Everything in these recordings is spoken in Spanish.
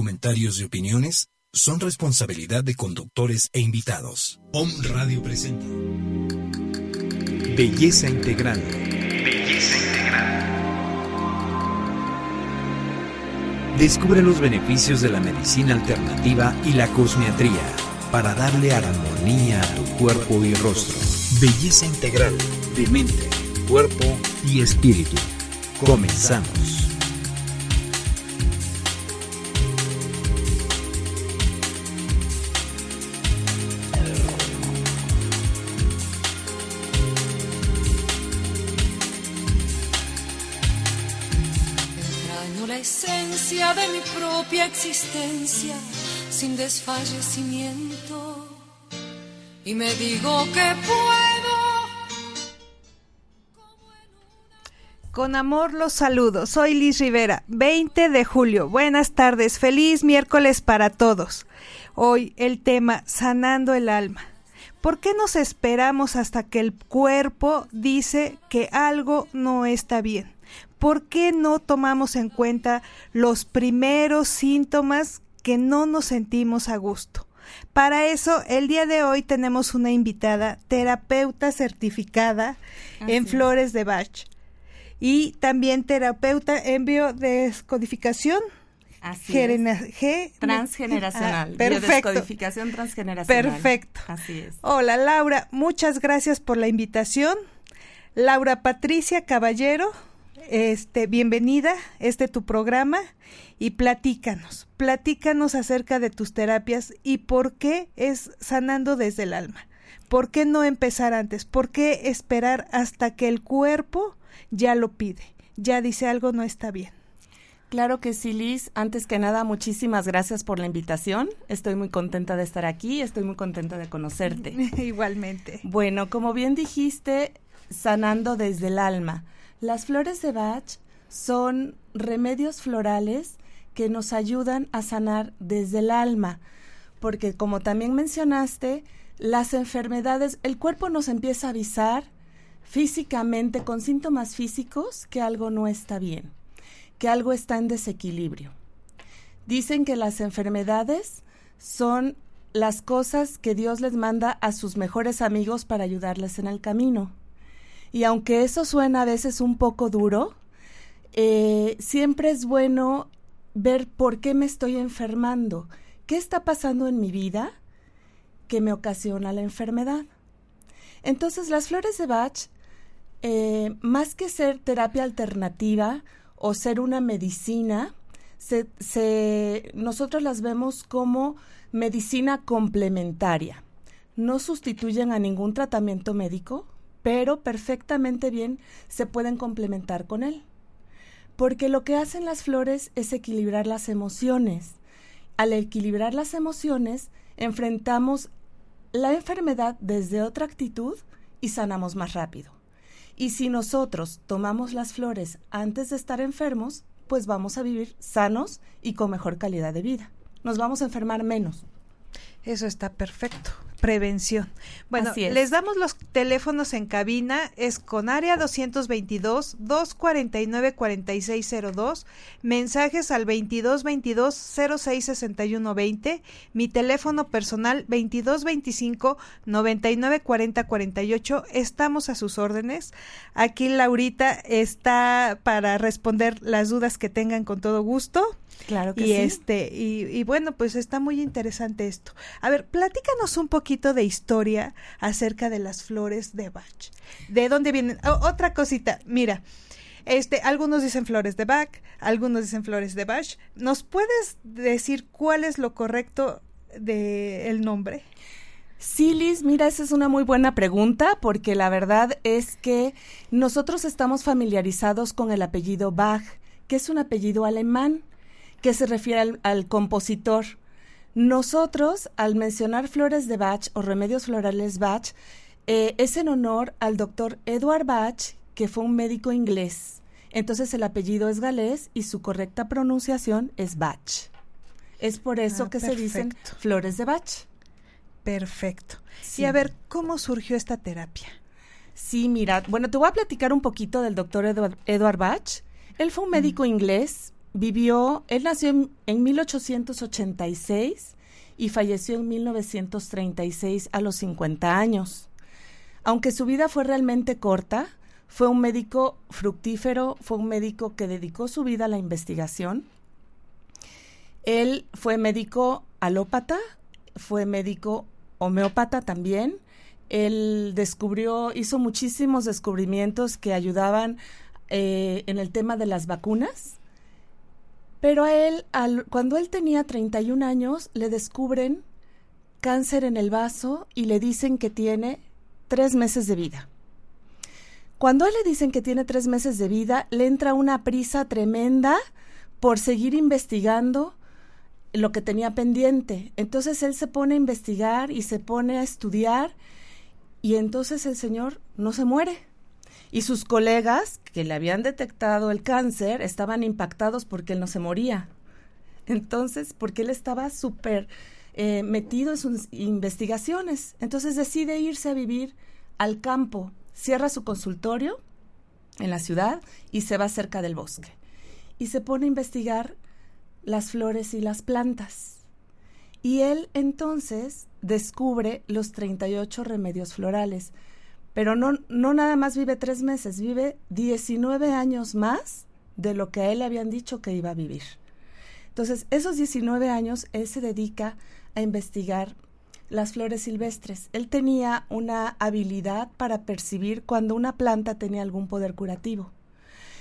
comentarios y opiniones son responsabilidad de conductores e invitados. Om Radio presenta Belleza Integral. Belleza Integral. Descubre los beneficios de la medicina alternativa y la cosmiatría para darle armonía a tu cuerpo y rostro. Belleza integral de mente, cuerpo y espíritu. Comenzamos. Existencia sin desfallecimiento y me digo que puedo. Con amor los saludo, soy Liz Rivera, 20 de julio. Buenas tardes, feliz miércoles para todos. Hoy el tema sanando el alma. ¿Por qué nos esperamos hasta que el cuerpo dice que algo no está bien? ¿Por qué no tomamos en cuenta los primeros síntomas que no nos sentimos a gusto? Para eso, el día de hoy tenemos una invitada, terapeuta certificada en flores de Bach y también terapeuta en biodescodificación. Así es. Transgeneracional. Ah, perfecto. Biodescodificación transgeneracional. Perfecto. Así es. Hola Laura, muchas gracias por la invitación. Laura Patricia Caballero, este, bienvenida, este tu programa y platícanos, platícanos acerca de tus terapias y por qué es sanando desde el alma. ¿Por qué no empezar antes? ¿Por qué esperar hasta que el cuerpo ya lo pide? Ya dice algo no está bien. Claro que sí, Liz. Antes que nada, muchísimas gracias por la invitación. Estoy muy contenta de estar aquí, estoy muy contenta de conocerte. Igualmente. Bueno, como bien dijiste, sanando desde el alma. Las flores de Bach son remedios florales que nos ayudan a sanar desde el alma, porque como también mencionaste, las enfermedades, el cuerpo nos empieza a avisar físicamente con síntomas físicos que algo no está bien, que algo está en desequilibrio. Dicen que las enfermedades son las cosas que Dios les manda a sus mejores amigos para ayudarles en el camino. Y aunque eso suena a veces un poco duro, eh, siempre es bueno ver por qué me estoy enfermando, qué está pasando en mi vida que me ocasiona la enfermedad. Entonces las flores de Bach, eh, más que ser terapia alternativa o ser una medicina, se, nosotros las vemos como medicina complementaria. No sustituyen a ningún tratamiento médico, pero perfectamente bien se pueden complementar con él. Porque lo que hacen las flores es equilibrar las emociones. Al equilibrar las emociones, enfrentamos la enfermedad desde otra actitud y sanamos más rápido. Y si nosotros tomamos las flores antes de estar enfermos, pues vamos a vivir sanos y con mejor calidad de vida. Nos vamos a enfermar menos. Eso está perfecto prevención. Bueno, les damos los teléfonos en cabina, es con área 222 249 4602, mensajes al 2222 066120, mi teléfono personal 2225 99 40 48. Estamos a sus órdenes. Aquí Laurita está para responder las dudas que tengan con todo gusto. Claro que y sí. Este, y, y, bueno, pues está muy interesante esto. A ver, platícanos un poquito de historia acerca de las flores de Bach. ¿De dónde vienen? otra cosita, mira. Este, algunos dicen flores de Bach, algunos dicen flores de Bach. ¿Nos puedes decir cuál es lo correcto de el nombre? Sí, Liz, mira, esa es una muy buena pregunta porque la verdad es que nosotros estamos familiarizados con el apellido Bach, que es un apellido alemán que se refiere al, compositor. Nosotros, al mencionar flores de Bach o remedios florales Bach, eh, es en honor al doctor Edward Bach, que fue un médico inglés. Entonces el apellido es galés y su correcta pronunciación es Bach. Es por eso ah, que se dicen flores de Bach. Perfecto. Y a ver, ¿cómo surgió esta terapia? Sí, mira, bueno, te voy a platicar un poquito del doctor Edward, Bach. Él fue un médico inglés vivió, él nació en, 1886 y falleció en 1936 a los 50 años. Aunque su vida fue realmente corta, fue un médico fructífero, fue un médico que dedicó su vida a la investigación. Él fue médico alópata, fue médico homeópata también. Él descubrió, hizo muchísimos descubrimientos que ayudaban eh, en el tema de las vacunas. Pero a él, cuando él tenía 31 años, le descubren cáncer en el vaso y le dicen que tiene tres meses de vida. Cuando él le dicen que tiene tres meses de vida, le entra una prisa tremenda por seguir investigando lo que tenía pendiente. Entonces él se pone a investigar y se pone a estudiar y entonces el señor no se muere. Y sus colegas que le habían detectado el cáncer estaban impactados porque él no se moría. Entonces, porque él estaba súper eh, metido en sus investigaciones. Entonces decide irse a vivir al campo, cierra su consultorio en la ciudad y se va cerca del bosque. Y se pone a investigar las flores y las plantas. Y él entonces descubre los 38 remedios florales pero no, no nada más vive tres meses, vive 19 años más de lo que a él le habían dicho que iba a vivir. Entonces, esos 19 años él se dedica a investigar las flores silvestres. Él tenía una habilidad para percibir cuando una planta tenía algún poder curativo.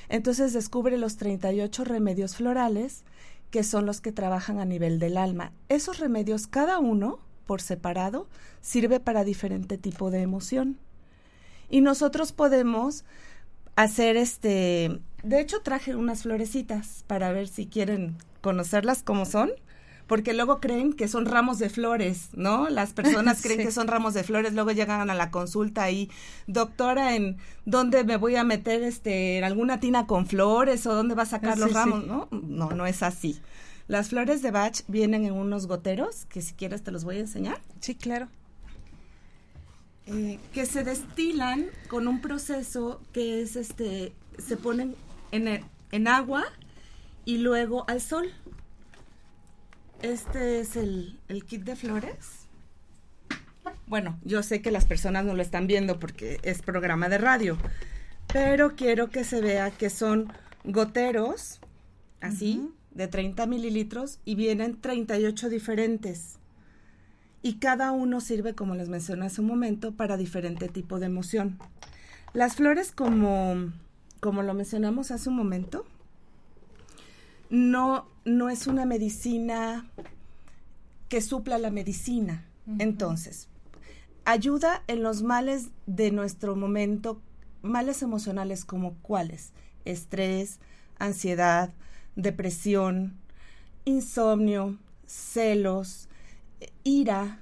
Entonces descubre los 38 remedios florales, que son los que trabajan a nivel del alma. Esos remedios, cada uno, por separado, sirve para diferente tipo de emoción. Y nosotros podemos hacer este, de hecho traje unas florecitas para ver si quieren conocerlas como son, porque luego creen que son ramos de flores, ¿no? Las personas creen que son ramos de flores, luego llegan a la consulta y, doctora, ¿en dónde me voy a meter este, en alguna tina con flores o dónde va a sacar los ramos? ¿No? No, no es así. Las flores de Bach vienen en unos goteros, que si quieres te los voy a enseñar. Sí, claro. Eh, que se destilan con un proceso que es este, se ponen en, en agua y luego al sol. Este es el, el kit de flores. Bueno, yo sé que las personas no lo están viendo porque es programa de radio, pero quiero que se vea que son goteros, así, de 30 mililitros, y vienen 38 diferentes y cada uno sirve, como les mencioné hace un momento, para diferente tipo de emoción. Las flores, como, como lo mencionamos hace un momento, no, no es una medicina que supla la medicina. Entonces, ayuda en los males de nuestro momento, males emocionales como cuáles, estrés, ansiedad, depresión, insomnio, celos, ira,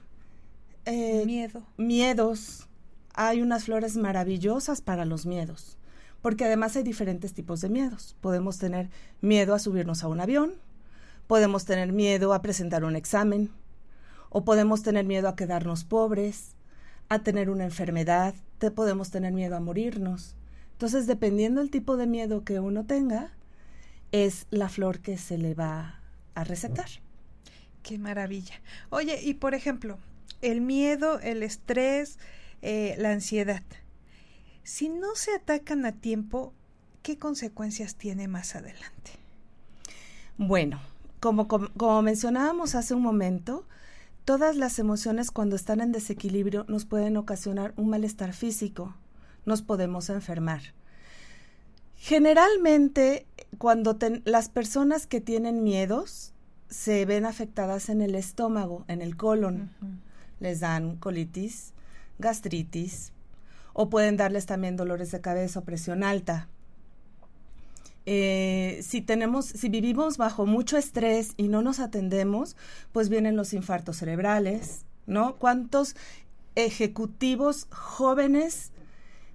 eh, miedo. miedos. Hay unas flores maravillosas para los miedos, porque además hay diferentes tipos de miedos. Podemos tener miedo a subirnos a un avión, podemos tener miedo a presentar un examen, o podemos tener miedo a quedarnos pobres, a tener una enfermedad, te podemos tener miedo a morirnos. Entonces, dependiendo del tipo de miedo que uno tenga, es la flor que se le va a recetar. Qué maravilla. Oye, y por ejemplo, el miedo, el estrés, eh, la ansiedad. Si no se atacan a tiempo, ¿qué consecuencias tiene más adelante? Bueno, como, como, mencionábamos hace un momento, todas las emociones cuando están en desequilibrio nos pueden ocasionar un malestar físico, nos podemos enfermar. Generalmente, cuando las personas que tienen miedos se ven afectadas en el estómago, en el colon. Les dan colitis, gastritis, o pueden darles también dolores de cabeza o presión alta. Eh, si tenemos, si vivimos bajo mucho estrés y no nos atendemos, pues vienen los infartos cerebrales, ¿no? ¿Cuántos ejecutivos jóvenes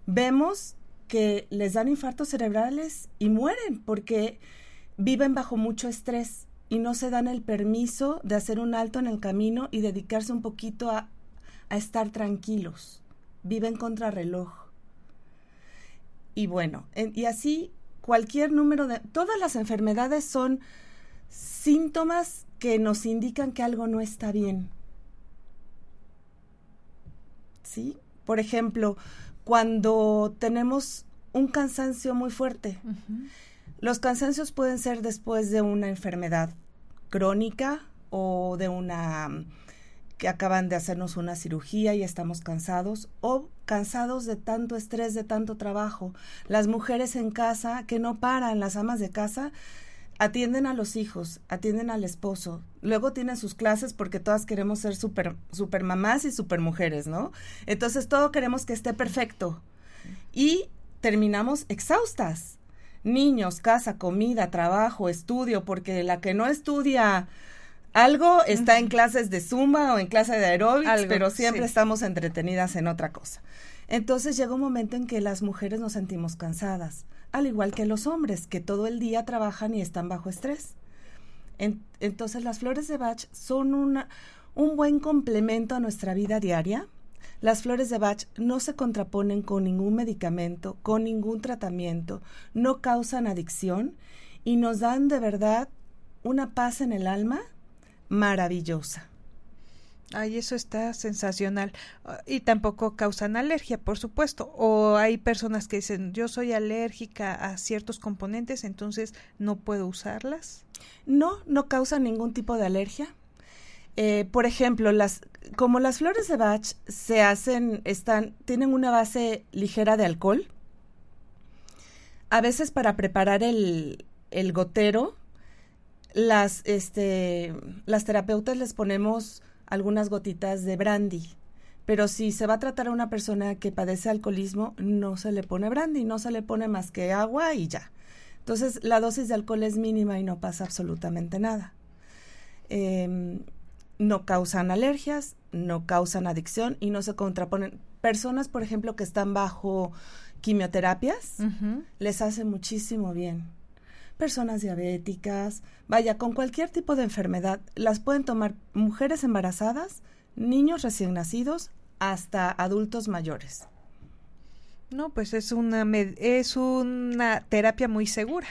vemos que les dan infartos cerebrales y mueren porque viven bajo mucho estrés? Y no se dan el permiso de hacer un alto en el camino y dedicarse un poquito a, estar tranquilos. Viven contra reloj. Y bueno, y así cualquier número de... Todas las enfermedades son síntomas que nos indican que algo no está bien. ¿Sí? Por ejemplo, cuando tenemos un cansancio muy fuerte. Los cansancios pueden ser después de una enfermedad crónica o de una que acaban de hacernos una cirugía y estamos cansados o cansados de tanto estrés, de tanto trabajo. Las mujeres en casa que no paran, las amas de casa, atienden a los hijos, atienden al esposo, luego tienen sus clases porque todas queremos ser super, super mamás y super mujeres, ¿no? Entonces todo queremos que esté perfecto y terminamos exhaustas. Niños, casa, comida, trabajo, estudio, porque la que no estudia algo está en clases de zumba o en clase de aeróbics, pero siempre estamos entretenidas en otra cosa. Entonces llega un momento en que las mujeres nos sentimos cansadas, al igual que los hombres, que todo el día trabajan y están bajo estrés. entonces las flores de Bach son una, un buen complemento a nuestra vida diaria. Las flores de Bach no se contraponen con ningún medicamento, con ningún tratamiento, no causan adicción y nos dan de verdad una paz en el alma maravillosa. Ay, eso está sensacional. Y tampoco causan alergia, por supuesto. O hay personas que dicen, yo soy alérgica a ciertos componentes, entonces no puedo usarlas. No, no causan ningún tipo de alergia. Eh, por ejemplo, las, como las flores de Bach se hacen, están, tienen una base ligera de alcohol. A veces para preparar el, el gotero las, este, las terapeutas les ponemos algunas gotitas de brandy. Pero si se va a tratar a una persona que padece alcoholismo, no se le pone brandy, no se le pone más que agua y ya. Entonces, la dosis de alcohol es mínima y no pasa absolutamente nada. Em, no causan alergias, no causan adicción y no se contraponen. Personas, por ejemplo, que están bajo quimioterapias, les hace muchísimo bien personas diabéticas, vaya, con cualquier tipo de enfermedad, las pueden tomar mujeres embarazadas, niños recién nacidos, hasta adultos mayores. No, pues es una, es una terapia muy segura.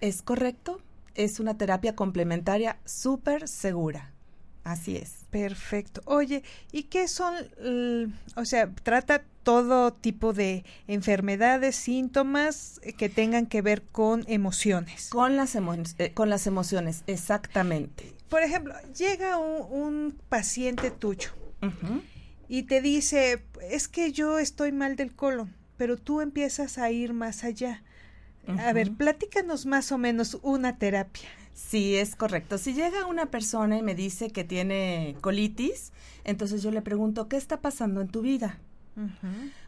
Es correcto, es una terapia complementaria súper segura. Así es. Perfecto. Oye, ¿y qué son, o sea, trata todo tipo de enfermedades, síntomas eh, que tengan que ver con emociones? Con las, eh, con las emociones, exactamente. Por ejemplo, llega un, paciente tuyo y te dice, es que yo estoy mal del colon, pero tú empiezas a ir más allá. A ver, platícanos más o menos una terapia. Sí, es correcto. Si llega una persona y me dice que tiene colitis, entonces yo le pregunto, ¿qué está pasando en tu vida?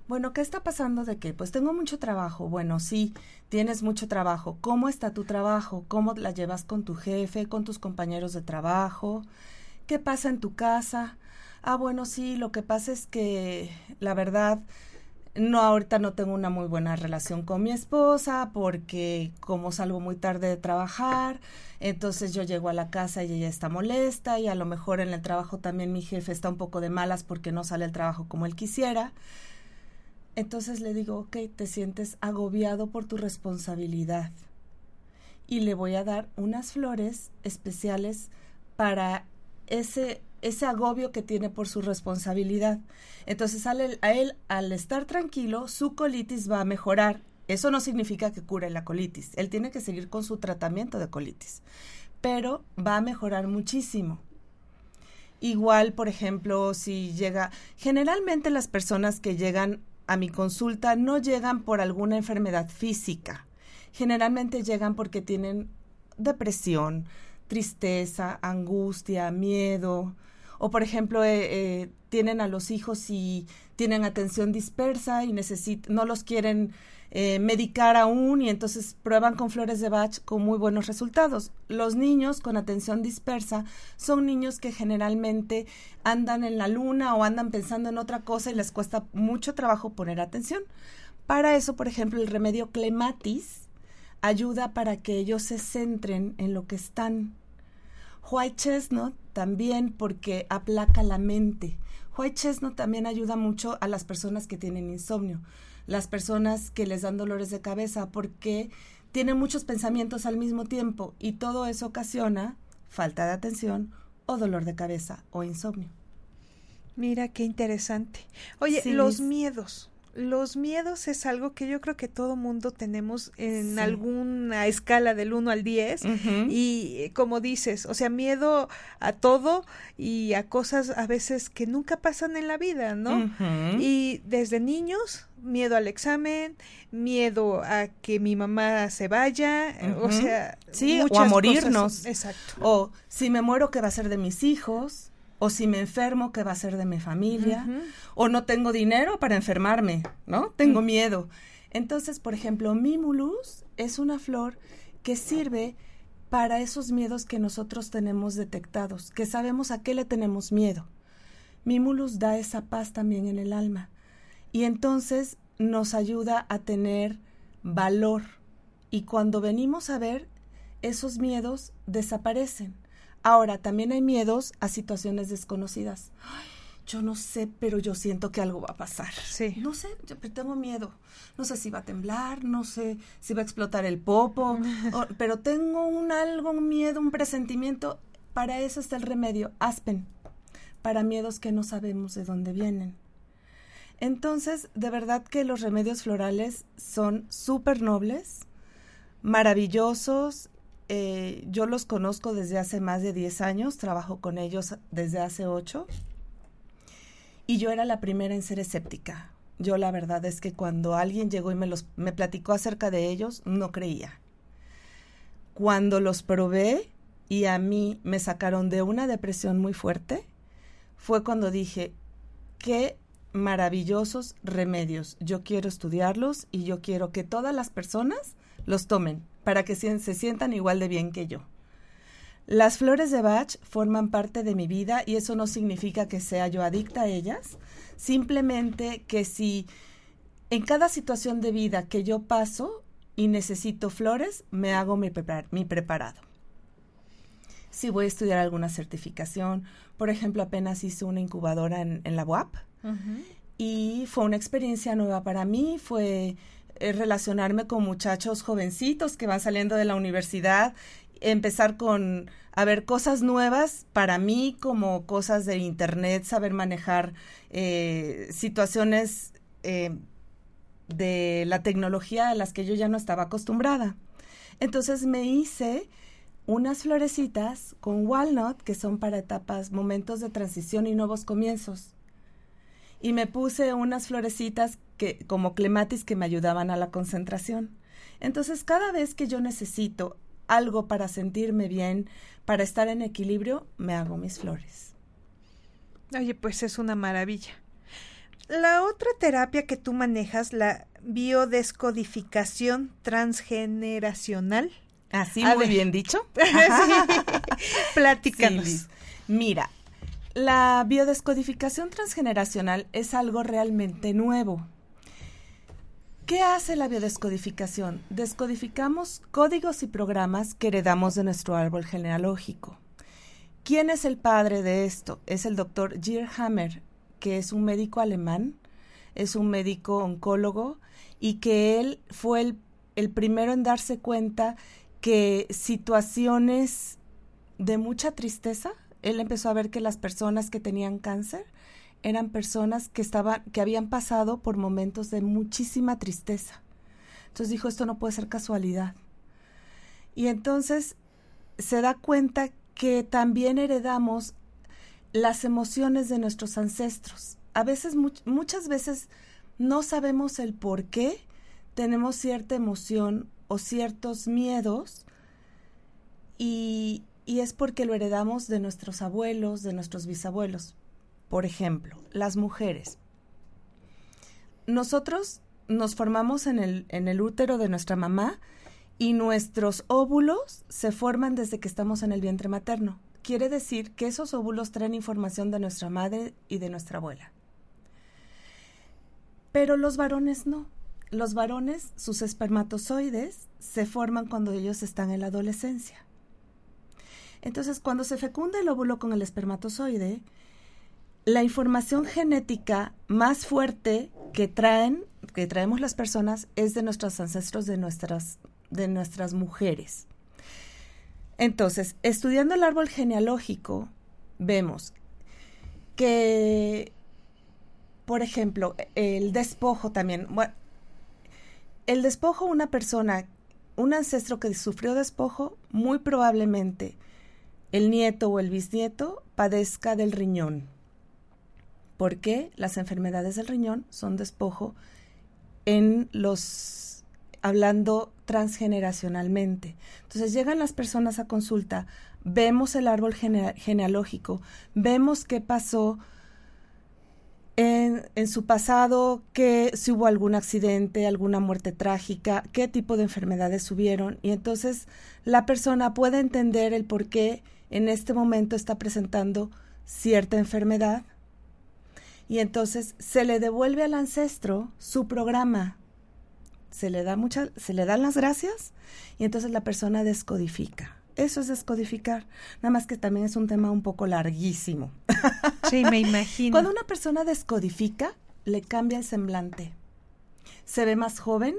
Bueno, ¿qué está pasando de qué? Pues tengo mucho trabajo. Bueno, sí, tienes mucho trabajo. ¿Cómo está tu trabajo? ¿Cómo la llevas con tu jefe, con tus compañeros de trabajo? ¿Qué pasa en tu casa? Ah, bueno, sí, lo que pasa es que la verdad no, ahorita no tengo una muy buena relación con mi esposa porque como salgo muy tarde de trabajar, entonces yo llego a la casa y ella está molesta y a lo mejor en el trabajo también mi jefe está un poco de malas porque no sale el trabajo como él quisiera. Entonces le digo, ok, te sientes agobiado por tu responsabilidad y le voy a dar unas flores especiales para ese ese agobio que tiene por su responsabilidad. Entonces, a él, al estar tranquilo, su colitis va a mejorar. Eso no significa que cure la colitis. Él tiene que seguir con su tratamiento de colitis, pero va a mejorar muchísimo. Igual, por ejemplo, si llega, generalmente las personas que llegan a mi consulta no llegan por alguna enfermedad física. Generalmente llegan porque tienen depresión, tristeza, angustia, miedo, o por ejemplo eh, eh, tienen a los hijos y tienen atención dispersa y no los quieren eh, medicar aún y entonces prueban con flores de Bach con muy buenos resultados. Los niños con atención dispersa son niños que generalmente andan en la luna o andan pensando en otra cosa y les cuesta mucho trabajo poner atención. Para eso, por ejemplo, el remedio clematis ayuda para que ellos se centren en lo que están White chestnut también porque aplaca la mente. White chestnut también ayuda mucho a las personas que tienen insomnio, las personas que les dan dolores de cabeza porque tiene muchos pensamientos al mismo tiempo y todo eso ocasiona falta de atención o dolor de cabeza o insomnio. Mira qué interesante. Oye, los miedos los miedos es algo que yo creo que todo mundo tenemos en alguna escala del 1 al 10 y eh, como dices, o sea, miedo a todo y a cosas a veces que nunca pasan en la vida, ¿no? Y desde niños, miedo al examen, miedo a que mi mamá se vaya, eh, o sea, sí, o a morirnos. Exacto. O si me muero, ¿qué va a ser de mis hijos? O si me enfermo, ¿qué va a ser de mi familia? O no tengo dinero para enfermarme, ¿no? Tengo miedo. Entonces, por ejemplo, Mimulus es una flor que sirve para esos miedos que nosotros tenemos detectados, que sabemos a qué le tenemos miedo. Mimulus da esa paz también en el alma y entonces nos ayuda a tener valor y cuando venimos a ver, esos miedos desaparecen. Ahora, también hay miedos a situaciones desconocidas. yo no sé, pero yo siento que algo va a pasar. Sí. No sé, yo tengo miedo. No sé si va a temblar, no sé si va a explotar el popo, pero tengo un algo, un miedo, un presentimiento. Para eso está el remedio, aspen, para miedos que no sabemos de dónde vienen. Entonces, de verdad que los remedios florales son súper nobles, maravillosos, eh, yo los conozco desde hace más de 10 años, trabajo con ellos desde hace 8 y yo era la primera en ser escéptica. Yo la verdad es que cuando alguien llegó y me, los, me platicó acerca de ellos, no creía. Cuando los probé y a mí me sacaron de una depresión muy fuerte, fue cuando dije, qué maravillosos remedios. Yo quiero estudiarlos y yo quiero que todas las personas los tomen para que se sientan igual de bien que yo. Las flores de Bach forman parte de mi vida y eso no significa que sea yo adicta a ellas, simplemente que si en cada situación de vida que yo paso y necesito flores, me hago mi, preparado. Si voy a estudiar alguna certificación, por ejemplo, apenas hice una incubadora en, la UAP y fue una experiencia nueva para mí, fue eh, relacionarme con muchachos jovencitos que van saliendo de la universidad, empezar con a ver cosas nuevas para mí como cosas de internet, saber manejar eh, situaciones eh, de la tecnología a las que yo ya no estaba acostumbrada. Entonces me hice unas florecitas con walnut que son para etapas, momentos de transición y nuevos comienzos. Y me puse unas florecitas que, como clematis que me ayudaban a la concentración. Entonces, cada vez que yo necesito algo para sentirme bien, para estar en equilibrio, me hago mis flores. Oye, pues es una maravilla. La otra terapia que tú manejas, la biodescodificación transgeneracional. Así, muy bien dicho. Platícanos. Mira, la biodescodificación transgeneracional es algo realmente nuevo. ¿Qué hace la biodescodificación? Descodificamos códigos y programas que heredamos de nuestro árbol genealógico. ¿Quién es el padre de esto? Es el doctor Hammer, que es un médico alemán, es un médico oncólogo y que él fue el primero en darse cuenta que situaciones de mucha tristeza, él empezó a ver que las personas que tenían cáncer eran personas que estaban, que habían pasado por momentos de muchísima tristeza. Entonces dijo, esto no puede ser casualidad. Y entonces se da cuenta que también heredamos las emociones de nuestros ancestros. A veces, muchas veces no sabemos el por qué tenemos cierta emoción o ciertos miedos y, y es porque lo heredamos de nuestros abuelos, de nuestros bisabuelos. Por ejemplo, las mujeres. Nosotros nos formamos en el, en el útero de nuestra mamá y nuestros óvulos se forman desde que estamos en el vientre materno. Quiere decir que esos óvulos traen información de nuestra madre y de nuestra abuela. Pero los varones no. Los varones, sus espermatozoides, se forman cuando ellos están en la adolescencia. Entonces, cuando se fecunda el óvulo con el espermatozoide, la información genética más fuerte que traen, que traemos las personas, es de nuestros ancestros, de nuestras, de nuestras mujeres. Entonces, estudiando el árbol genealógico, vemos que, por ejemplo, el despojo también. el despojo, una persona, un ancestro que sufrió despojo, muy probablemente el nieto o el bisnieto padezca del riñón. ¿Por qué? Las enfermedades del riñón son despojo en los hablando transgeneracionalmente. Entonces llegan las personas a consulta, vemos el árbol genealógico, vemos qué pasó en, en, su pasado, que si hubo algún accidente, alguna muerte trágica, qué tipo de enfermedades hubieron. Y entonces la persona puede entender el por qué en este momento está presentando cierta enfermedad. Y entonces se le devuelve al ancestro su programa. Se le da mucha, se le dan las gracias y entonces la persona descodifica. Eso es descodificar. Nada más que también es un tema un poco larguísimo. Sí, me imagino. Cuando una persona descodifica, le cambia el semblante. Se ve más joven,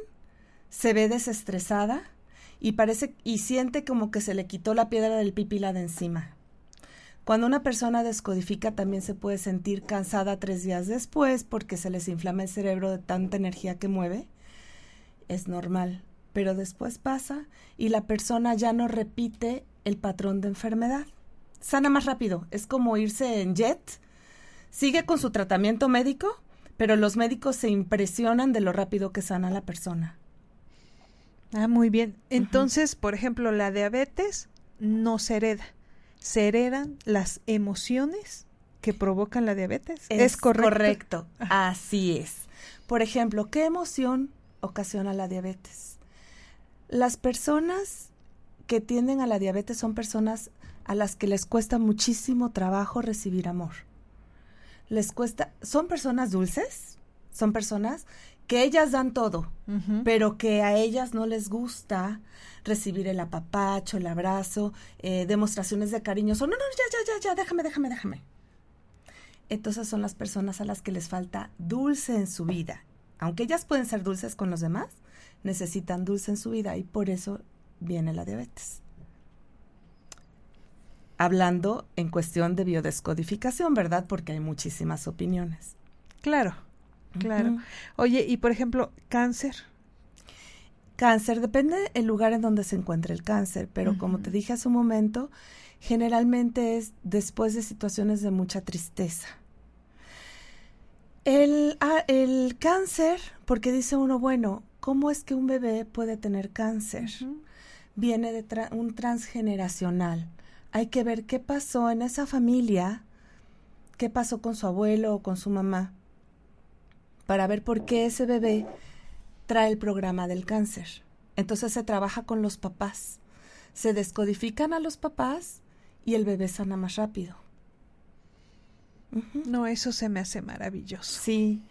se ve desestresada y parece y siente como que se le quitó la piedra del pipila de encima. Cuando una persona descodifica también se puede sentir cansada tres días después porque se les inflama el cerebro de tanta energía que mueve. Es normal pero después pasa y la persona ya no repite el patrón de enfermedad. Sana más rápido, es como irse en jet, sigue con su tratamiento médico, pero los médicos se impresionan de lo rápido que sana la persona. Ah, muy bien. Entonces, por ejemplo, la diabetes no se hereda. Se heredan las emociones que provocan la diabetes. Es, correcto. Correcto, así es. Por ejemplo, ¿qué emoción ocasiona la diabetes? Las personas que tienden a la diabetes son personas a las que les cuesta muchísimo trabajo recibir amor. Les cuesta, son personas dulces, son personas que ellas dan todo, pero que a ellas no les gusta recibir el apapacho, el abrazo, eh, demostraciones de cariño. Son, no, no, ya, ya, ya, ya, déjame, déjame, déjame. Entonces son las personas a las que les falta dulce en su vida. Aunque ellas pueden ser dulces con los demás, necesitan dulce en su vida y por eso viene la diabetes. Hablando en cuestión de biodescodificación, ¿verdad? Porque hay muchísimas opiniones. Claro, claro. Oye, y por ejemplo, cáncer. Cáncer, depende el lugar en donde se encuentre el cáncer, pero como te dije hace un momento, generalmente es después de situaciones de mucha tristeza. El, ah, el cáncer, porque dice uno, bueno, ¿Cómo es que un bebé puede tener cáncer? Viene de un transgeneracional. Hay que ver qué pasó en esa familia, qué pasó con su abuelo o con su mamá, para ver por qué ese bebé trae el programa del cáncer. Entonces se trabaja con los papás. Se descodifican a los papás y el bebé sana más rápido. No, eso se me hace maravilloso. Sí,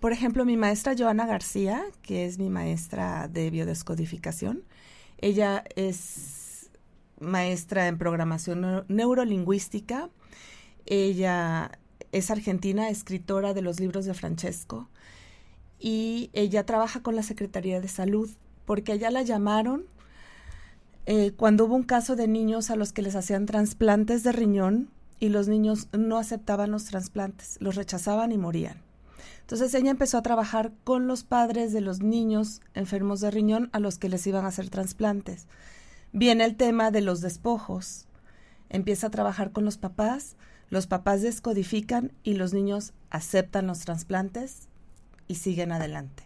por ejemplo, mi maestra Joana García, que es mi maestra de biodescodificación, ella es maestra en programación neurolingüística. Ella es argentina, escritora de los libros de Francesco, y ella trabaja con la Secretaría de Salud, porque allá la llamaron eh, cuando hubo un caso de niños a los que les hacían trasplantes de riñón y los niños no aceptaban los trasplantes, los rechazaban y morían. Entonces ella empezó a trabajar con los padres de los niños enfermos de riñón a los que les iban a hacer trasplantes. Viene el tema de los despojos. Empieza a trabajar con los papás, los papás descodifican y los niños aceptan los trasplantes y siguen adelante.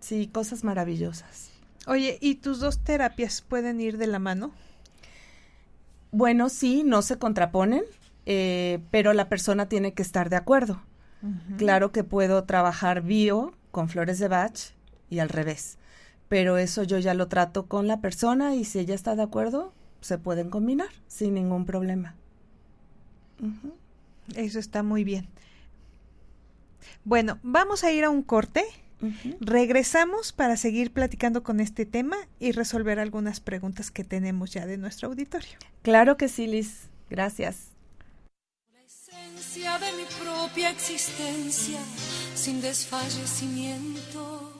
Sí, cosas maravillosas. Oye, ¿y tus dos terapias pueden ir de la mano? Bueno, sí, no se contraponen, eh, pero la persona tiene que estar de acuerdo. Claro que puedo trabajar bio con flores de Bach y al revés, pero eso yo ya lo trato con la persona y si ella está de acuerdo, se pueden combinar sin ningún problema. Eso está muy bien. Bueno, vamos a ir a un corte. Regresamos para seguir platicando con este tema y resolver algunas preguntas que tenemos ya de nuestro auditorio. Claro que sí, Liz. Gracias de mi propia existencia sin desfallecimiento.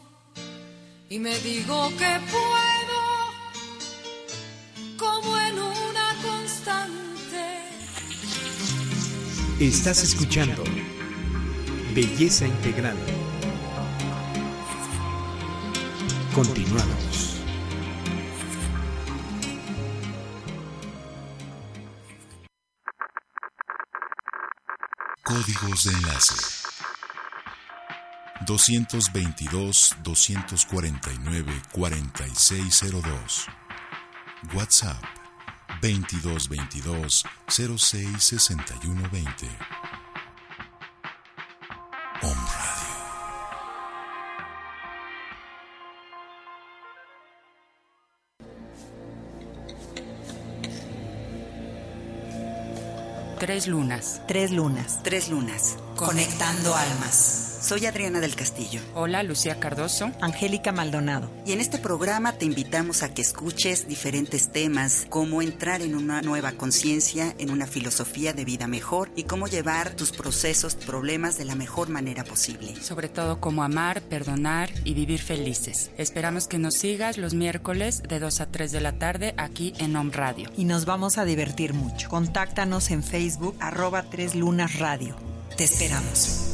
y me digo que puedo como en una constante. Estás escuchando Belleza Integral. Continuamos. Códigos de enlace. 222-249-4602. WhatsApp 2222-066120. Tres lunas. Tres lunas. Tres lunas. Conectando almas. Soy Adriana del Castillo. Hola, Lucía Cardoso. Angélica Maldonado. Y en este programa te invitamos a que escuches diferentes temas, cómo entrar en una nueva conciencia, en una filosofía de vida mejor y cómo llevar tus procesos, problemas de la mejor manera posible. Sobre todo cómo amar, perdonar y vivir felices. Esperamos que nos sigas los miércoles de 2 a 3 de la tarde aquí en Home Radio. Y nos vamos a divertir mucho. Contáctanos en Facebook arroba Tres Lunas Radio. Te esperamos.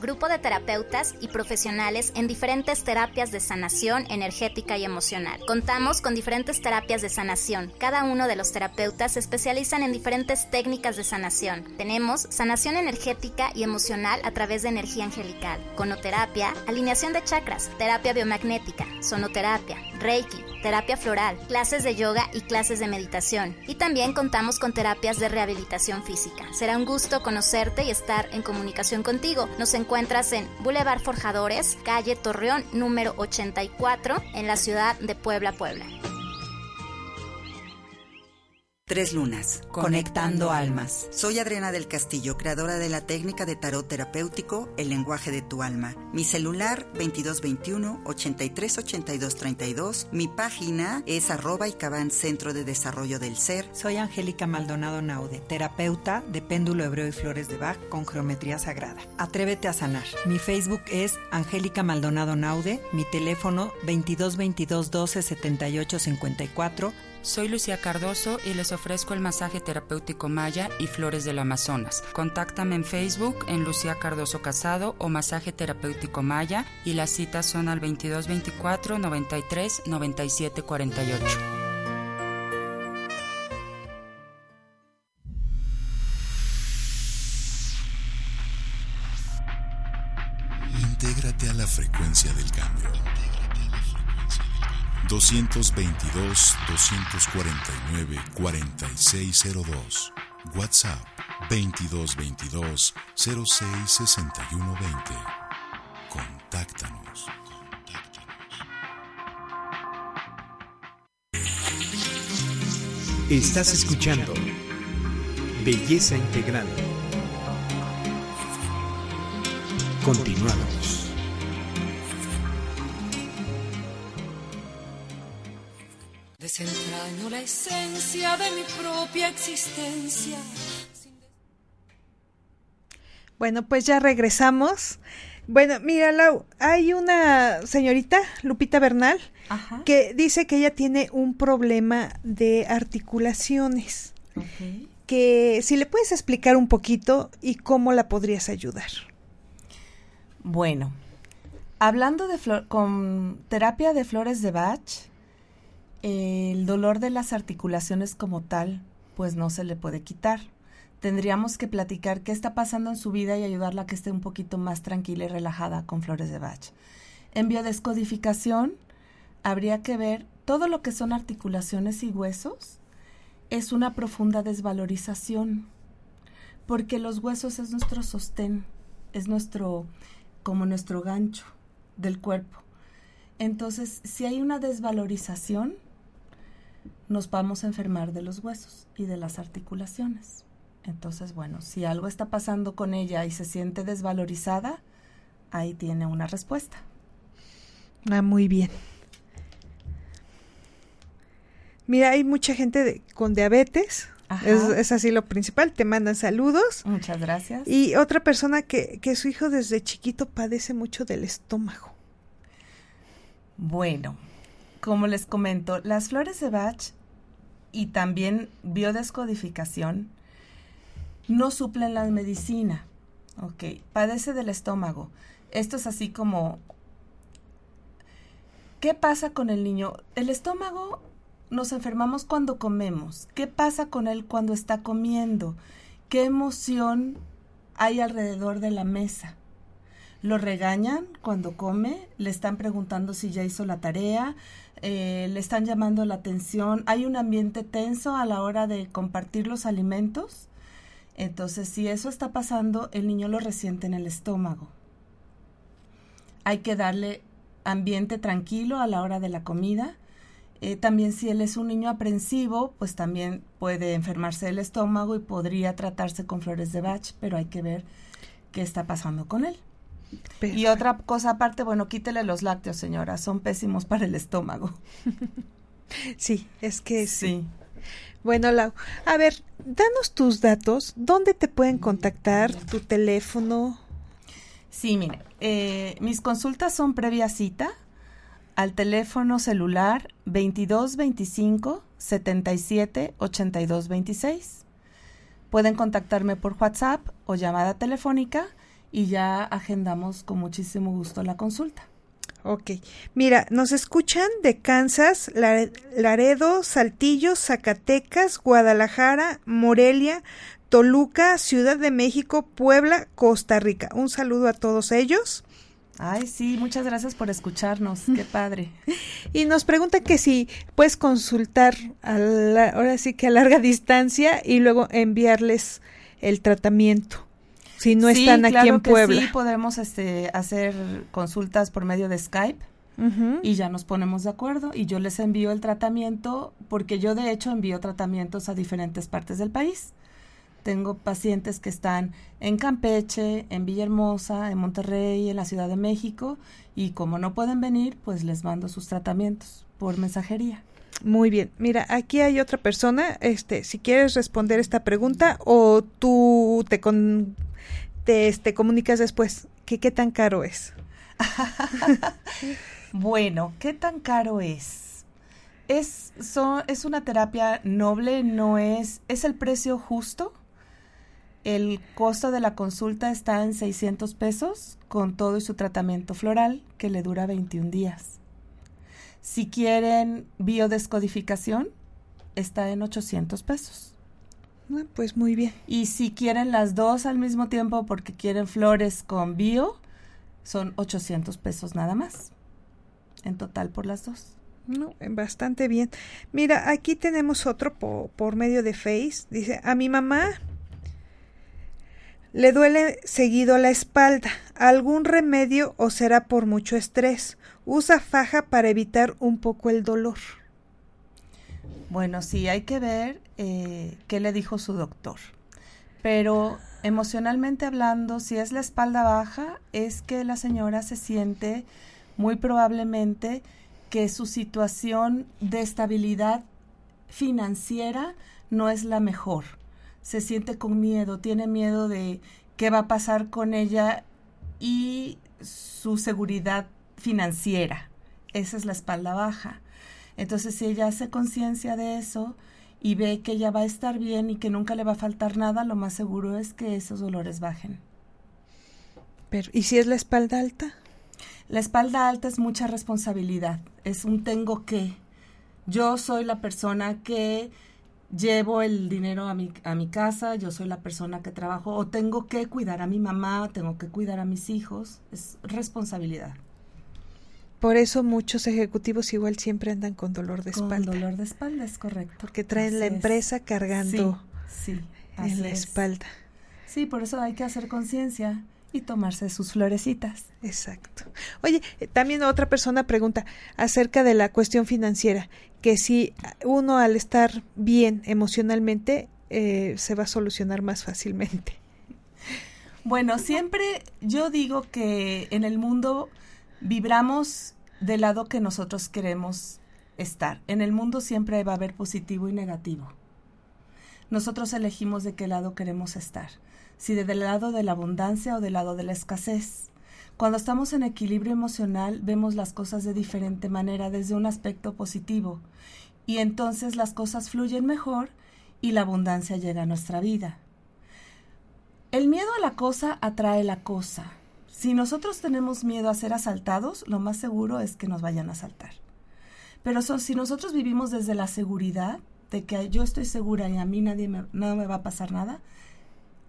Grupo de terapeutas y profesionales en diferentes terapias de sanación energética y emocional. Contamos con diferentes terapias de sanación. Cada uno de los terapeutas se especializan en diferentes técnicas de sanación. Tenemos sanación energética y emocional a través de energía angelical, conoterapia, alineación de chakras, terapia biomagnética, sonoterapia, reiki, terapia floral, clases de yoga y clases de meditación. Y también contamos con terapias de rehabilitación física. Será un gusto conocerte y estar en comunicación contigo. Nos encuentras en Boulevard Forjadores, calle Torreón número 84, en la ciudad de Puebla, Puebla. Tres lunas. Conectando almas. Soy Adriana del Castillo, creadora de la técnica de tarot terapéutico El lenguaje de tu alma. Mi celular 2221-838232. Mi página es arroba y Centro de Desarrollo del Ser. Soy Angélica Maldonado Naude, terapeuta de péndulo hebreo y flores de Bach con geometría sagrada. Atrévete a sanar. Mi Facebook es Angélica Maldonado Naude. Mi teléfono 2222 12 78 54 soy Lucía Cardoso y les ofrezco el masaje terapéutico Maya y Flores del Amazonas. Contáctame en Facebook en Lucía Cardoso Casado o Masaje Terapéutico Maya y las citas son al 2224 93 97 48. Intégrate a la frecuencia del cambio 222-249-4602. WhatsApp 2222-066120. Contáctanos. Estás escuchando Belleza Integral. Continuamos. La esencia de mi propia existencia. Bueno, pues ya regresamos. Bueno, mira, Lau, hay una señorita, Lupita Bernal, que dice que ella tiene un problema de articulaciones. Que si le puedes explicar un poquito y cómo la podrías ayudar. Bueno, hablando de con terapia de flores de Bach, el dolor de las articulaciones como tal, pues no se le puede quitar. Tendríamos que platicar qué está pasando en su vida y ayudarla a que esté un poquito más tranquila y relajada con flores de Bach. En biodescodificación habría que ver todo lo que son articulaciones y huesos. Es una profunda desvalorización, porque los huesos es nuestro sostén, es nuestro, como nuestro gancho del cuerpo. Entonces, si hay una desvalorización, nos vamos a enfermar de los huesos y de las articulaciones. Entonces, bueno, si algo está pasando con ella y se siente desvalorizada, ahí tiene una respuesta. Ah, muy bien. Mira, hay mucha gente con diabetes, Es, es, así lo principal, te mandan saludos. Muchas gracias. Y otra persona que, que su hijo desde chiquito padece mucho del estómago. Bueno, como les comento, las flores de Bach y también biodescodificación no suplen la medicina. Ok, padece del estómago. Esto es así como... ¿Qué pasa con el niño? El estómago nos enfermamos cuando comemos. ¿Qué pasa con él cuando está comiendo? ¿Qué emoción hay alrededor de la mesa? Lo regañan cuando come, le están preguntando si ya hizo la tarea, eh, le están llamando la atención, hay un ambiente tenso a la hora de compartir los alimentos. Entonces, si eso está pasando, el niño lo resiente en el estómago. Hay que darle ambiente tranquilo a la hora de la comida. Eh, también si él es un niño aprensivo, pues también puede enfermarse del estómago y podría tratarse con flores de Bach, pero hay que ver qué está pasando con él. Y otra cosa aparte, bueno, quítele los lácteos, señora, son pésimos para el estómago. sí, es que sí. Bueno, Lau, a ver, danos tus datos, ¿dónde te pueden contactar? ¿Tu teléfono? Sí, mire, eh, mis consultas son previa cita al teléfono celular 2225 77 82 26. Pueden contactarme por WhatsApp o llamada telefónica y ya agendamos con muchísimo gusto la consulta. Ok. Mira, nos escuchan de Kansas, Laredo, Saltillo, Zacatecas, Guadalajara, Morelia, Toluca, Ciudad de México, Puebla, Costa Rica. Un saludo a todos ellos. Ay, sí, muchas gracias por escucharnos. Qué padre. y nos pregunta que si puedes consultar ahora sí que a larga distancia y luego enviarles el tratamiento si no están aquí en Puebla. sí, podremos este, hacer consultas por medio de Skype y ya nos ponemos de acuerdo y yo les envío el tratamiento porque yo de hecho envío tratamientos a diferentes partes del país. Tengo pacientes que están en Campeche, en Villahermosa, en Monterrey, en la Ciudad de México y como no pueden venir, pues les mando sus tratamientos por mensajería. Muy bien. Mira, aquí hay otra persona. Este, si quieres responder esta pregunta o tú te con te este, comunicas después qué tan caro es. bueno, ¿qué tan caro es? Es, es una terapia noble, no es, es el precio justo. El costo de la consulta está en 600 pesos con todo y su tratamiento floral que le dura 21 días. Si quieren biodescodificación, está en 800 pesos. Ah, pues muy bien. Y si quieren las dos al mismo tiempo porque quieren flores con bio, son 800 pesos nada más. En total por las dos. No, bastante bien. Mira, aquí tenemos otro por medio de Face. Dice, a mi mamá le duele seguido la espalda. ¿Algún remedio o será por mucho estrés? Usa faja para evitar un poco el dolor. Bueno, sí, hay que ver eh, qué le dijo su doctor. Pero emocionalmente hablando, si es la espalda baja, es que la señora se siente muy probablemente que su situación de estabilidad financiera no es la mejor. Se siente con miedo, tiene miedo de qué va a pasar con ella y su seguridad financiera. Esa es la espalda baja. Entonces, si ella hace conciencia de eso y ve que ella va a estar bien y que nunca le va a faltar nada, lo más seguro es que esos dolores bajen. Pero, ¿y si es la espalda alta? La espalda alta es mucha responsabilidad, es un tengo que. Yo soy la persona que llevo el dinero a mi, a mi casa, yo soy la persona que trabajo, o tengo que cuidar a mi mamá, tengo que cuidar a mis hijos, es responsabilidad. Por eso muchos ejecutivos igual siempre andan con dolor de espalda. Con dolor de espalda, es correcto. Porque traen la empresa cargando sí, en la espalda. Sí, por eso hay que hacer conciencia y tomarse sus florecitas. Exacto. Oye, eh, también otra persona pregunta acerca de la cuestión financiera, que si uno al estar bien emocionalmente eh, se va a solucionar más fácilmente. Bueno, siempre yo digo que en el mundo vibramos del lado que nosotros queremos estar. En el mundo siempre va a haber positivo y negativo. nosotros elegimos de qué lado queremos estar, si del lado de la abundancia o del lado de la escasez. Cuando estamos en equilibrio emocional vemos las cosas de diferente manera, desde un aspecto positivo, y entonces las cosas fluyen mejor y la abundancia llega a nuestra vida. El miedo a la cosa atrae la cosa. Si nosotros tenemos miedo a ser asaltados, lo más seguro es que nos vayan a asaltar. Pero si nosotros vivimos desde la seguridad, de que yo estoy segura y a mí nadie me, no me va a pasar nada,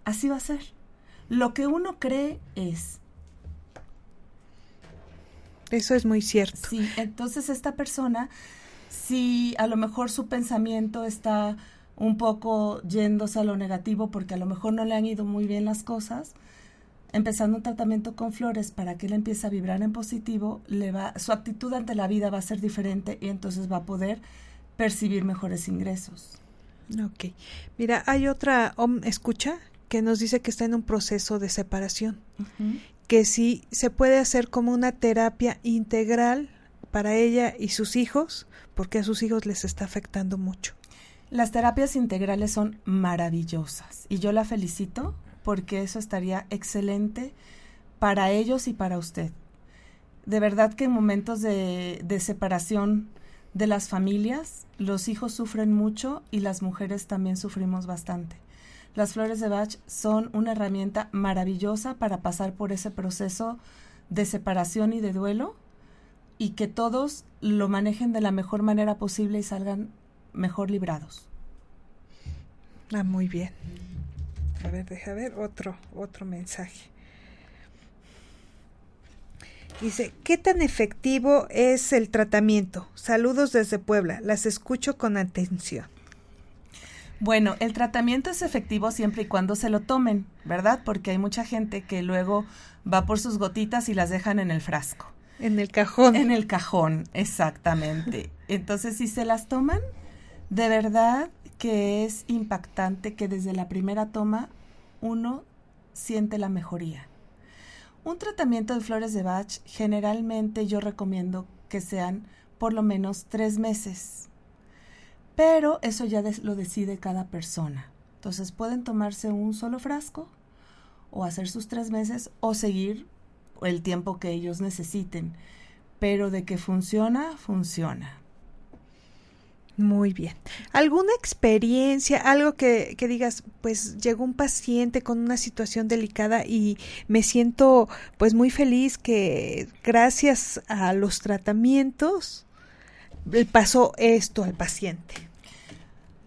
así va a ser. Lo que uno cree es. Eso es muy cierto. Sí, entonces esta persona, si a lo mejor su pensamiento está un poco yéndose a lo negativo porque a lo mejor no le han ido muy bien las cosas, empezando un tratamiento con flores para que él empiece a vibrar en positivo, le va, su actitud ante la vida va a ser diferente y entonces va a poder percibir mejores ingresos. Ok. Mira, hay otra escucha que nos dice que está en un proceso de separación, que sí se puede hacer como una terapia integral para ella y sus hijos, porque a sus hijos les está afectando mucho. Las terapias integrales son maravillosas y yo la felicito porque eso estaría excelente para ellos y para usted. De verdad que en momentos de, separación de las familias, los hijos sufren mucho y las mujeres también sufrimos bastante. Las flores de Bach son una herramienta maravillosa para pasar por ese proceso de separación y de duelo y que todos lo manejen de la mejor manera posible y salgan mejor librados. Ah, muy bien. A ver, deja ver otro, otro mensaje. Dice, ¿qué tan efectivo es el tratamiento? Saludos desde Puebla, las escucho con atención. Bueno, el tratamiento es efectivo siempre y cuando se lo tomen, ¿verdad? Porque hay mucha gente que luego va por sus gotitas y las dejan en el frasco. En el cajón. En el cajón, exactamente. Entonces, si se las toman, de verdad que es impactante que desde la primera toma uno siente la mejoría. Un tratamiento de flores de Bach generalmente yo recomiendo que sean por lo menos tres meses, pero eso ya lo decide cada persona. Entonces pueden tomarse un solo frasco o hacer sus tres meses o seguir el tiempo que ellos necesiten, pero de que funciona, funciona. Muy bien. ¿Alguna experiencia, algo que, que, digas, pues llegó un paciente con una situación delicada y me siento pues muy feliz que gracias a los tratamientos pasó esto al paciente?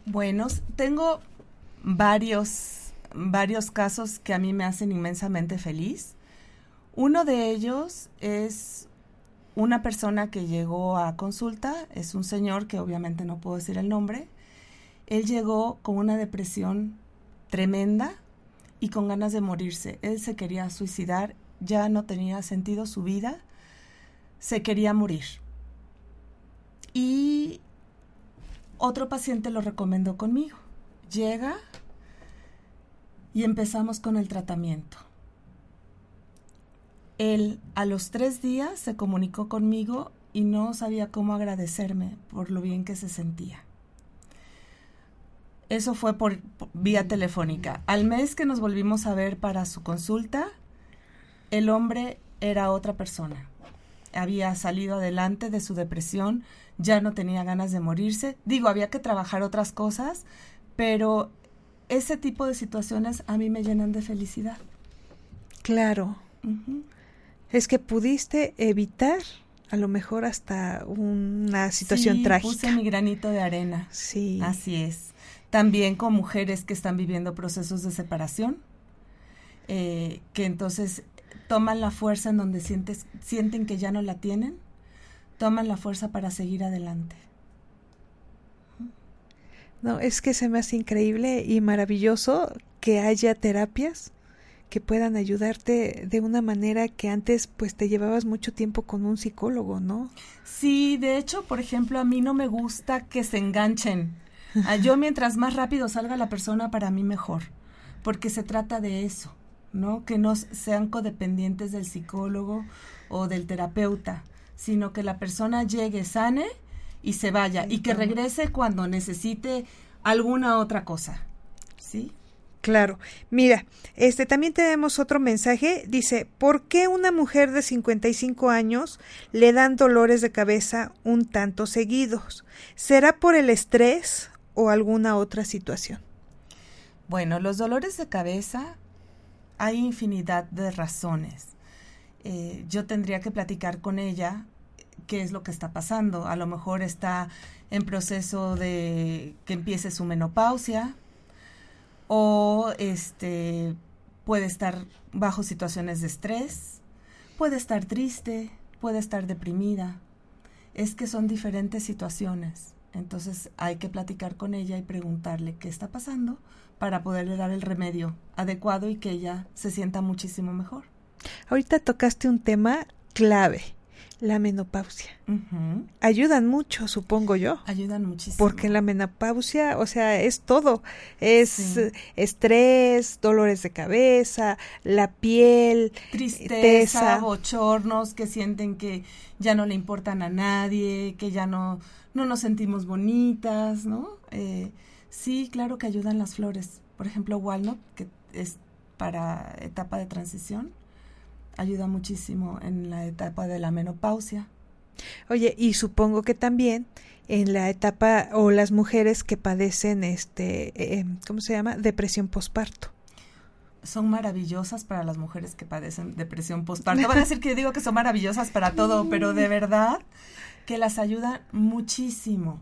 Bueno, tengo varios, varios casos que a mí me hacen inmensamente feliz. Uno de ellos es una persona que llegó a consulta, es un señor que obviamente no puedo decir el nombre, él llegó con una depresión tremenda y con ganas de morirse. Él se quería suicidar, ya no tenía sentido su vida, se quería morir. Y otro paciente lo recomendó conmigo. Llega y empezamos con el tratamiento. Él a los tres días se comunicó conmigo y no sabía cómo agradecerme por lo bien que se sentía. Eso fue por, vía telefónica. Al mes que nos volvimos a ver para su consulta, el hombre era otra persona. Había salido adelante de su depresión, ya no tenía ganas de morirse. Digo, había que trabajar otras cosas, pero ese tipo de situaciones a mí me llenan de felicidad. Claro es que pudiste evitar a lo mejor hasta una situación sí, trágica. Puse mi granito de arena. Sí. Así es. También con mujeres que están viviendo procesos de separación, eh, que entonces toman la fuerza en donde sientes, sienten que ya no la tienen, toman la fuerza para seguir adelante. No, es que se me hace increíble y maravilloso que haya terapias que puedan ayudarte de una manera que antes pues te llevabas mucho tiempo con un psicólogo, ¿no? Sí, de hecho, por ejemplo, a mí no me gusta que se enganchen. A yo mientras más rápido salga la persona, para mí mejor, porque se trata de eso, ¿no? Que no sean codependientes del psicólogo o del terapeuta, sino que la persona llegue, sane y se vaya, y que regrese cuando necesite alguna otra cosa ¿sí? Claro. Mira, este también tenemos otro mensaje. Dice, ¿por qué una mujer de 55 años le dan dolores de cabeza un tanto seguidos? ¿Será por el estrés o alguna otra situación? Bueno, los dolores de cabeza hay infinidad de razones. Eh, yo tendría que platicar con ella qué es lo que está pasando. A lo mejor está en proceso de que empiece su menopausia o este puede estar bajo situaciones de estrés, puede estar triste, puede estar deprimida. Es que son diferentes situaciones. Entonces hay que platicar con ella y preguntarle qué está pasando para poderle dar el remedio adecuado y que ella se sienta muchísimo mejor. Ahorita tocaste un tema clave, la menopausia. Ayudan mucho, supongo yo. Ayudan muchísimo. Porque la menopausia, o sea, es todo. Es estrés, dolores de cabeza, la piel, tristeza, bochornos que sienten que ya no le importan a nadie, que ya no, no nos sentimos bonitas, ¿no? Eh, sí, claro que ayudan las flores. Por ejemplo, walnut, que es para etapa de transición ayuda muchísimo en la etapa de la menopausia. Oye, y supongo que también en la etapa o las mujeres que padecen este, eh, ¿cómo se llama? Depresión posparto. Son maravillosas para las mujeres que padecen depresión posparto. Van a decir que digo que son maravillosas para todo, pero de verdad que las ayuda muchísimo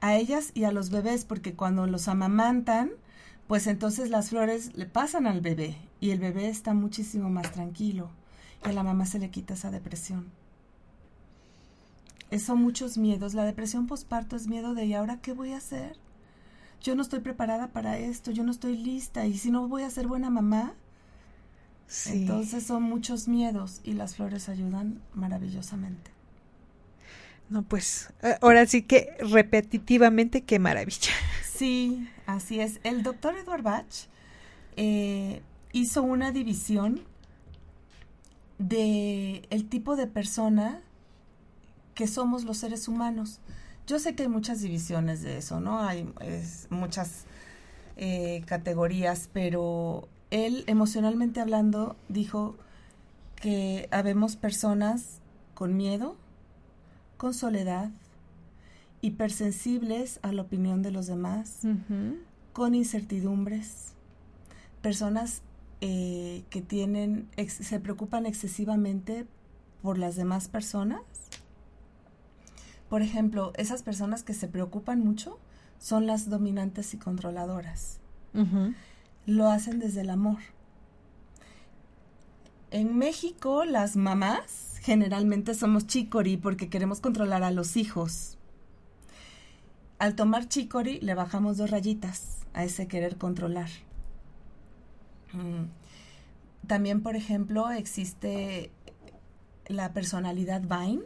a ellas y a los bebés, porque cuando los amamantan, pues entonces las flores le pasan al bebé y el bebé está muchísimo más tranquilo a la mamá se le quita esa depresión. Son muchos miedos. La depresión posparto es miedo de ¿y ahora qué voy a hacer? Yo no estoy preparada para esto, yo no estoy lista y si no voy a ser buena mamá. Entonces son muchos miedos y las flores ayudan maravillosamente. No, pues eh, ahora sí que repetitivamente qué maravilla. Sí, así es. El doctor Edward Bach eh, hizo una división de el tipo de persona que somos los seres humanos. Yo sé que hay muchas divisiones de eso, ¿no? Hay muchas eh, categorías, pero él, emocionalmente hablando, dijo que habemos personas con miedo, con soledad, hipersensibles a la opinión de los demás, con incertidumbres, personas eh, que tienen, se preocupan excesivamente por las demás personas. Por ejemplo, esas personas que se preocupan mucho son las dominantes y controladoras. Lo hacen desde el amor. En México, las mamás generalmente somos chicori porque queremos controlar a los hijos. Al tomar chicori le bajamos dos rayitas a ese querer controlar. Mm. También, por ejemplo, existe la personalidad Vine.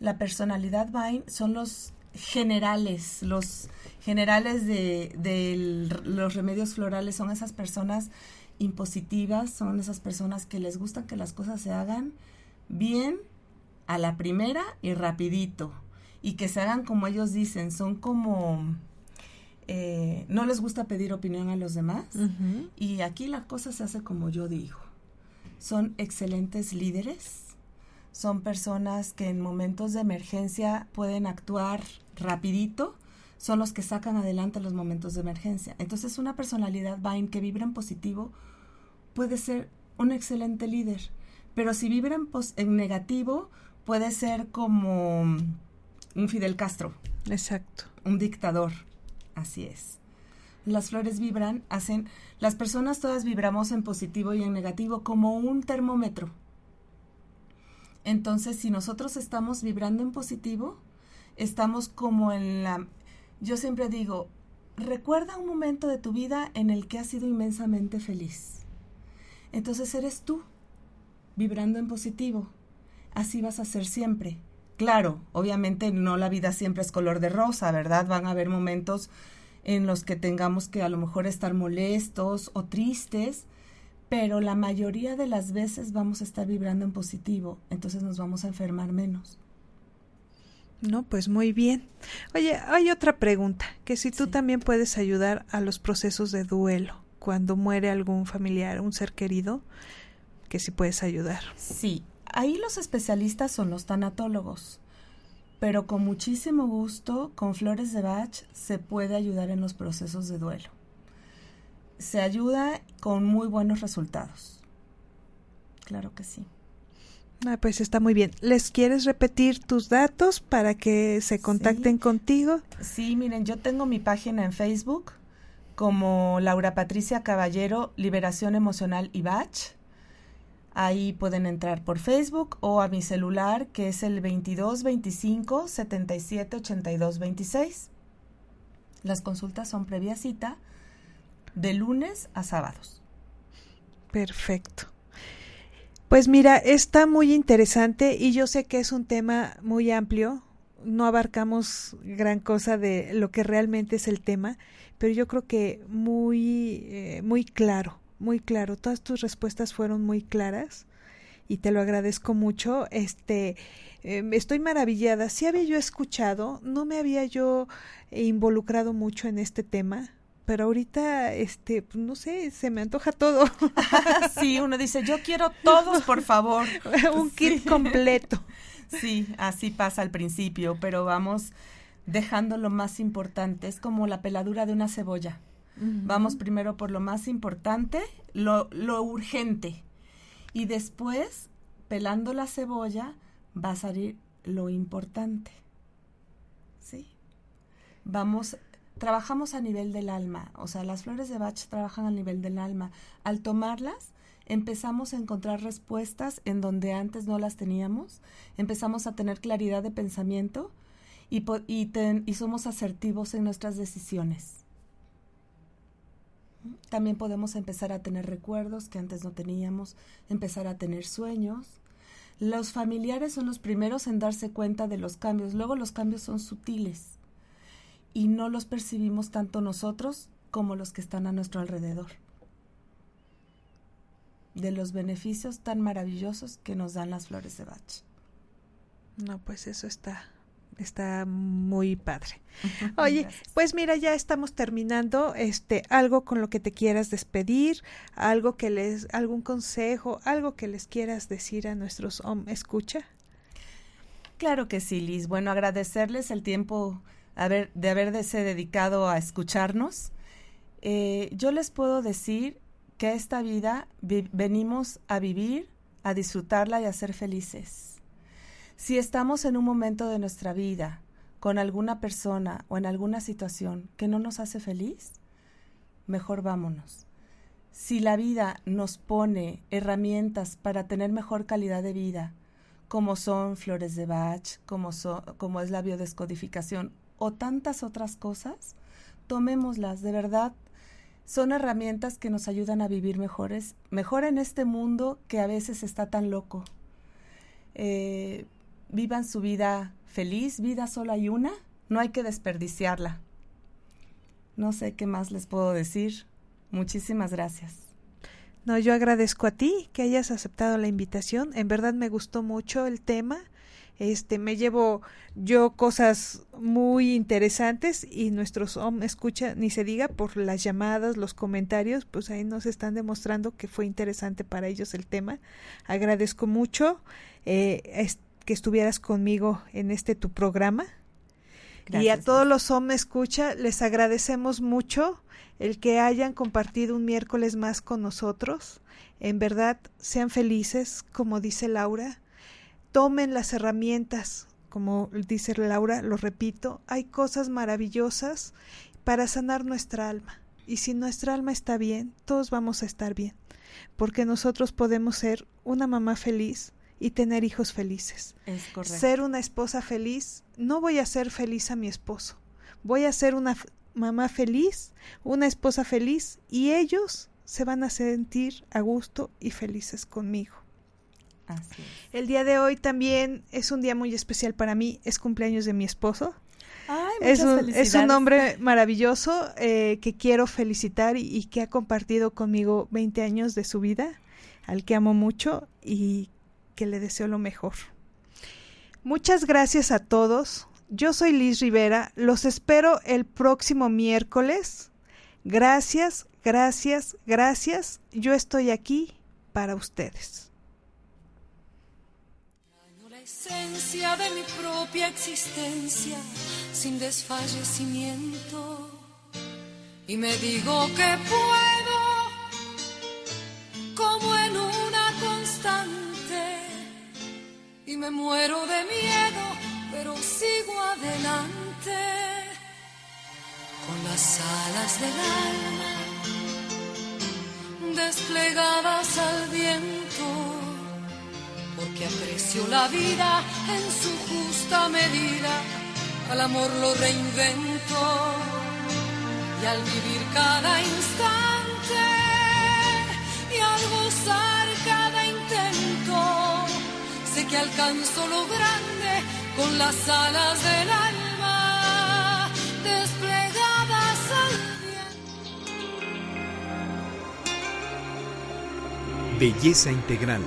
La personalidad Vine son los generales, los generales de, los remedios florales son esas personas impositivas, son esas personas que les gustan que las cosas se hagan bien a la primera y rapidito y que se hagan como ellos dicen, son como eh, no les gusta pedir opinión a los demás y aquí la cosa se hace como yo digo. Son excelentes líderes, son personas que en momentos de emergencia pueden actuar rapidito, son los que sacan adelante los momentos de emergencia. Entonces una personalidad Vine que vibra en positivo puede ser un excelente líder, pero si vibra en, en negativo puede ser como un Fidel Castro. Exacto. Un dictador Así es. Las flores vibran, hacen, las personas todas vibramos en positivo y en negativo como un termómetro. Entonces, si nosotros estamos vibrando en positivo, estamos como en la... Yo siempre digo, recuerda un momento de tu vida en el que has sido inmensamente feliz. Entonces eres tú, vibrando en positivo. Así vas a ser siempre. Claro, obviamente no la vida siempre es color de rosa, ¿verdad? Van a haber momentos en los que tengamos que a lo mejor estar molestos o tristes, pero la mayoría de las veces vamos a estar vibrando en positivo, entonces nos vamos a enfermar menos. No, pues muy bien. Oye, hay otra pregunta, que si tú también puedes ayudar a los procesos de duelo cuando muere algún familiar, un ser querido, que si puedes ayudar. Sí, ahí los especialistas son los tanatólogos, pero con muchísimo gusto, con flores de Bach se puede ayudar en los procesos de duelo. Se ayuda con muy buenos resultados. Claro que sí. Ah, pues está muy bien. ¿Les quieres repetir tus datos para que se contacten contigo? Sí, miren, yo tengo mi página en Facebook como Laura Patricia Caballero, Liberación Emocional y Bach. Ahí pueden entrar por Facebook o a mi celular que es el 22 25 77 82 26. Las consultas son previa cita de lunes a sábados. Perfecto. Pues mira, está muy interesante y yo sé que es un tema muy amplio. No abarcamos gran cosa de lo que realmente es el tema, pero yo creo que muy, eh, muy claro, muy claro. Todas tus respuestas fueron muy claras y te lo agradezco mucho. Este, eh, estoy maravillada. Si había yo escuchado, no me había yo involucrado mucho en este tema pero ahorita, este, pues, no sé, se me antoja todo. sí, uno dice, yo quiero todos, por favor. Un kit completo. Sí, así pasa al principio, pero vamos dejando lo más importante. Es como la peladura de una cebolla. Vamos primero por lo más importante, lo, lo urgente. Y después, pelando la cebolla, va a salir lo importante. ¿Sí? Vamos trabajamos a nivel del alma, o sea, las flores de Bach trabajan a nivel del alma. Al tomarlas, empezamos a encontrar respuestas en donde antes no las teníamos, empezamos a tener claridad de pensamiento y, y, somos asertivos en nuestras decisiones. También podemos empezar a tener recuerdos que antes no teníamos, empezar a tener sueños. Los familiares son los primeros en darse cuenta de los cambios, luego los cambios son sutiles y no los percibimos tanto nosotros como los que están a nuestro alrededor. De los beneficios tan maravillosos que nos dan las flores de Bach. No, pues eso está está muy padre. Oye, pues mira, ya estamos terminando, este, algo con lo que te quieras despedir, algo que les, algún consejo, algo que les quieras decir a nuestros om escucha. Claro que sí, Liz. Bueno, agradecerles el tiempo haber, de haberse dedicado a escucharnos. Eh, yo les puedo decir que esta vida venimos a vivir, a disfrutarla y a ser felices. Si estamos en un momento de nuestra vida con alguna persona o en alguna situación que no nos hace feliz, mejor vámonos. Si la vida nos pone herramientas para tener mejor calidad de vida, como son flores de Bach, como, es la biodescodificación o tantas otras cosas, tomémoslas, de verdad. Son herramientas que nos ayudan a vivir mejores, mejor en este mundo que a veces está tan loco. Eh, vivan su vida feliz, vida sola hay una, no hay que desperdiciarla. No sé qué más les puedo decir. Muchísimas gracias. No, yo agradezco a ti que hayas aceptado la invitación. En verdad me gustó mucho el tema este me llevo yo cosas muy interesantes y nuestros hom escucha ni se diga por las llamadas, los comentarios, pues ahí nos están demostrando que fue interesante para ellos el tema. Agradezco mucho eh, que estuvieras conmigo en este tu programa. y a todos los hom escucha les agradecemos mucho el que hayan compartido un miércoles más con nosotros. En verdad, sean felices, como dice Laura tomen las herramientas, como dice Laura, lo repito, hay cosas maravillosas para sanar nuestra alma. Y si nuestra alma está bien, todos vamos a estar bien, porque nosotros podemos ser una mamá feliz y tener hijos felices. Es correcto. Ser una esposa feliz, no voy a ser feliz a mi esposo, voy a ser una mamá feliz, una esposa feliz y ellos se van a sentir a gusto y felices conmigo. El día de hoy también es un día muy especial para mí, es cumpleaños de mi esposo. es, un, es un hombre maravilloso eh, que quiero felicitar y, que ha compartido conmigo 20 años de su vida, al que amo mucho y que le deseo lo mejor. Muchas gracias a todos. Yo soy Liz Rivera. Los espero el próximo miércoles. Gracias, gracias, gracias. Yo estoy aquí para ustedes. La esencia de mi propia existencia sin desfallecimiento. Y me digo que puedo, como en una Me muero de miedo, pero sigo adelante. Con las alas del alma desplegadas al viento, porque aprecio la vida en su justa medida, al amor lo reinvento y al vivir cada instante que alcanzo lo grande con las alas del alma desplegadas al Belleza integral.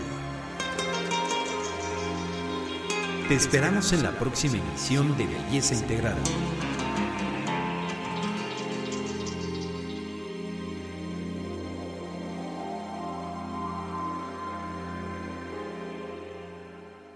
Te esperamos en la próxima emisión de Belleza Integral.